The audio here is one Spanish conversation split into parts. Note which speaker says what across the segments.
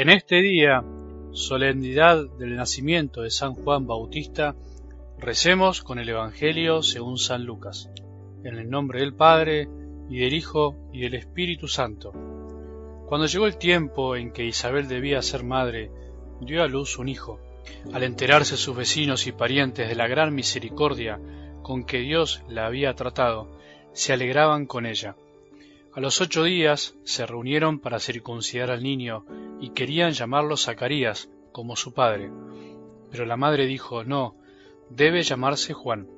Speaker 1: En este día, solemnidad del nacimiento de San Juan Bautista, recemos con el Evangelio según San Lucas, en el nombre del Padre, y del Hijo, y del Espíritu Santo. Cuando llegó el tiempo en que Isabel debía ser madre, dio a luz un hijo. Al enterarse sus vecinos y parientes de la gran misericordia con que Dios la había tratado, se alegraban con ella. A los ocho días se reunieron para circuncidar al niño y querían llamarlo Zacarías, como su padre. Pero la madre dijo, no, debe llamarse Juan.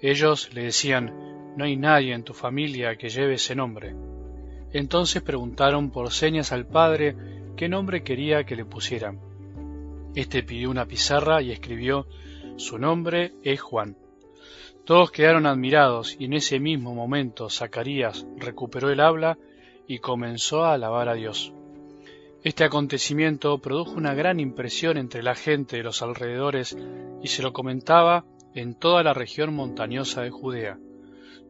Speaker 1: Ellos le decían, no hay nadie en tu familia que lleve ese nombre. Entonces preguntaron por señas al padre qué nombre quería que le pusieran. Este pidió una pizarra y escribió, su nombre es Juan. Todos quedaron admirados y en ese mismo momento Zacarías recuperó el habla y comenzó a alabar a Dios. Este acontecimiento produjo una gran impresión entre la gente de los alrededores y se lo comentaba en toda la región montañosa de Judea.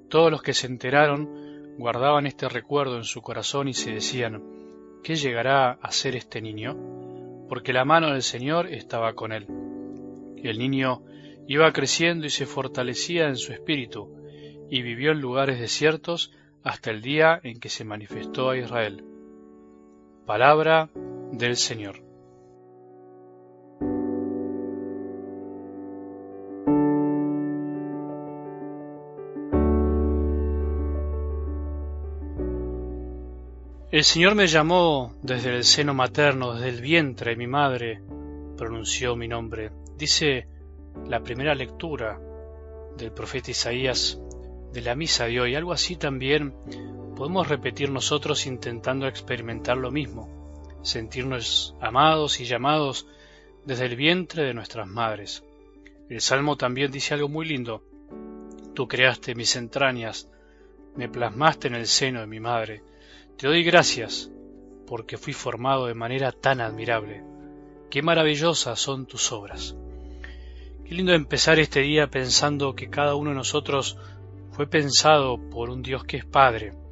Speaker 1: Todos los que se enteraron guardaban este recuerdo en su corazón y se decían, ¿qué llegará a ser este niño? Porque la mano del Señor estaba con él. El niño Iba creciendo y se fortalecía en su espíritu, y vivió en lugares desiertos hasta el día en que se manifestó a Israel. Palabra del Señor. El Señor me llamó desde el seno materno, desde el vientre de mi madre, pronunció mi nombre. Dice la primera lectura del profeta Isaías de la misa de hoy. Algo así también podemos repetir nosotros intentando experimentar lo mismo, sentirnos amados y llamados desde el vientre de nuestras madres. El Salmo también dice algo muy lindo. Tú creaste mis entrañas, me plasmaste en el seno de mi madre. Te doy gracias porque fui formado de manera tan admirable. Qué maravillosas son tus obras. Qué lindo empezar este día pensando que cada uno de nosotros fue pensado por un Dios que es Padre.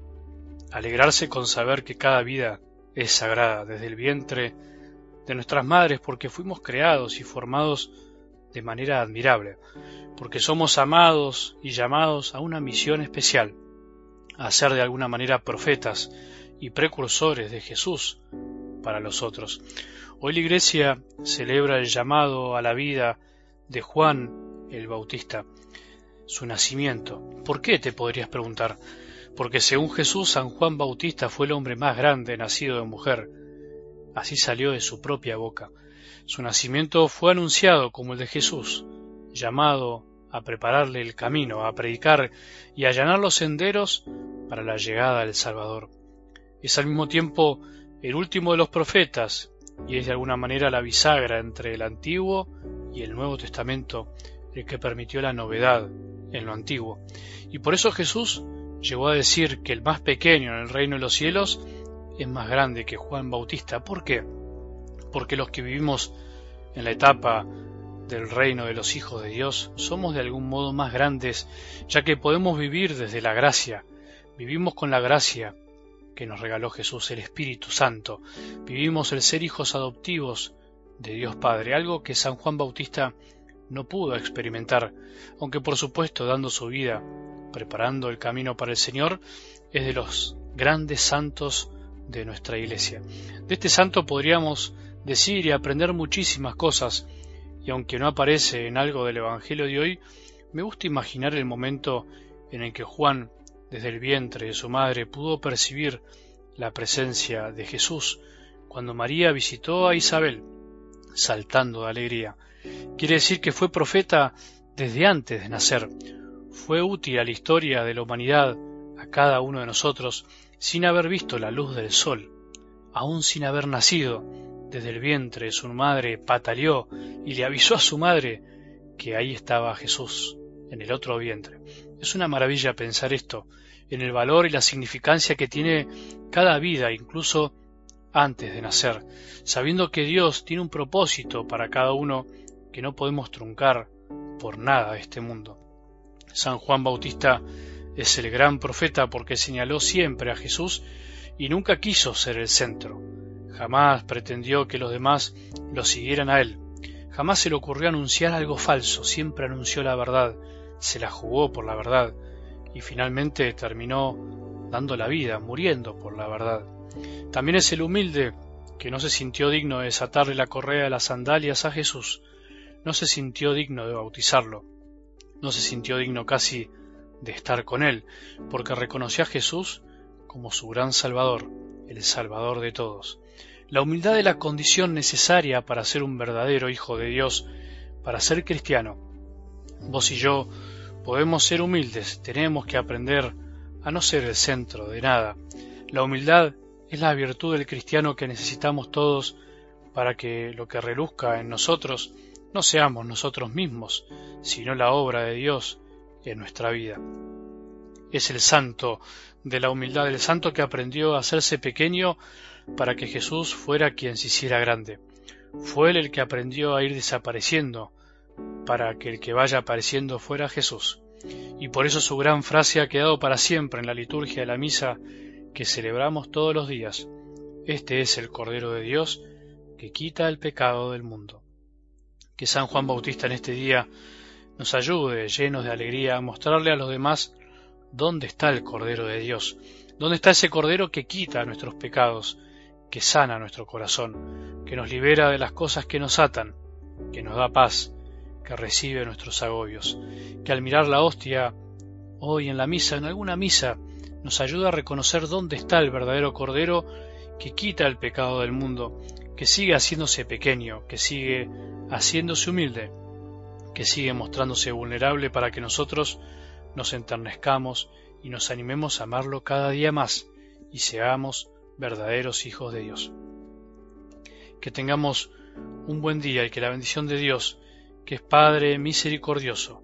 Speaker 1: Alegrarse con saber que cada vida es sagrada desde el vientre de nuestras madres porque fuimos creados y formados de manera admirable, porque somos amados y llamados a una misión especial, a ser de alguna manera profetas y precursores de Jesús para los otros. Hoy la Iglesia celebra el llamado a la vida de Juan el Bautista, su nacimiento. ¿Por qué? te podrías preguntar. Porque según Jesús, San Juan Bautista fue el hombre más grande nacido de mujer. Así salió de su propia boca. Su nacimiento fue anunciado como el de Jesús, llamado a prepararle el camino, a predicar y a allanar los senderos para la llegada del Salvador. Es al mismo tiempo el último de los profetas y es de alguna manera la bisagra entre el Antiguo y el Nuevo Testamento el que permitió la novedad en lo antiguo. Y por eso Jesús llegó a decir que el más pequeño en el reino de los cielos es más grande que Juan Bautista. ¿Por qué? Porque los que vivimos en la etapa del reino de los hijos de Dios somos de algún modo más grandes, ya que podemos vivir desde la gracia, vivimos con la gracia que nos regaló Jesús, el Espíritu Santo, vivimos el ser hijos adoptivos de Dios Padre, algo que San Juan Bautista no pudo experimentar, aunque por supuesto dando su vida, preparando el camino para el Señor, es de los grandes santos de nuestra iglesia. De este santo podríamos decir y aprender muchísimas cosas, y aunque no aparece en algo del Evangelio de hoy, me gusta imaginar el momento en el que Juan, desde el vientre de su madre, pudo percibir la presencia de Jesús cuando María visitó a Isabel saltando de alegría. Quiere decir que fue profeta desde antes de nacer. Fue útil a la historia de la humanidad, a cada uno de nosotros, sin haber visto la luz del sol, aún sin haber nacido. Desde el vientre su madre pataleó y le avisó a su madre que ahí estaba Jesús, en el otro vientre. Es una maravilla pensar esto, en el valor y la significancia que tiene cada vida, incluso antes de nacer, sabiendo que Dios tiene un propósito para cada uno que no podemos truncar por nada este mundo. San Juan Bautista es el gran profeta porque señaló siempre a Jesús y nunca quiso ser el centro. Jamás pretendió que los demás lo siguieran a él. Jamás se le ocurrió anunciar algo falso, siempre anunció la verdad, se la jugó por la verdad y finalmente terminó dando la vida, muriendo por la verdad. También es el humilde que no se sintió digno de desatarle la correa de las sandalias a Jesús, no se sintió digno de bautizarlo, no se sintió digno casi de estar con él, porque reconoció a Jesús como su gran Salvador, el Salvador de todos. La humildad es la condición necesaria para ser un verdadero Hijo de Dios, para ser cristiano. Vos y yo podemos ser humildes, tenemos que aprender a no ser el centro de nada. La humildad es la virtud del cristiano que necesitamos todos para que lo que reluzca en nosotros no seamos nosotros mismos, sino la obra de Dios en nuestra vida. Es el santo de la humildad, el santo que aprendió a hacerse pequeño para que Jesús fuera quien se hiciera grande. Fue él el que aprendió a ir desapareciendo para que el que vaya apareciendo fuera Jesús. Y por eso su gran frase ha quedado para siempre en la liturgia de la misa que celebramos todos los días. Este es el Cordero de Dios que quita el pecado del mundo. Que San Juan Bautista en este día nos ayude, llenos de alegría, a mostrarle a los demás dónde está el Cordero de Dios, dónde está ese Cordero que quita nuestros pecados, que sana nuestro corazón, que nos libera de las cosas que nos atan, que nos da paz, que recibe nuestros agobios, que al mirar la hostia hoy en la misa, en alguna misa, nos ayuda a reconocer dónde está el verdadero Cordero que quita el pecado del mundo, que sigue haciéndose pequeño, que sigue haciéndose humilde, que sigue mostrándose vulnerable para que nosotros nos enternezcamos y nos animemos a amarlo cada día más y seamos verdaderos hijos de Dios. Que tengamos un buen día y que la bendición de Dios, que es Padre misericordioso,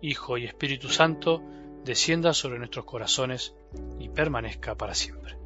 Speaker 1: Hijo y Espíritu Santo, descienda sobre nuestros corazones y permanezca para siempre.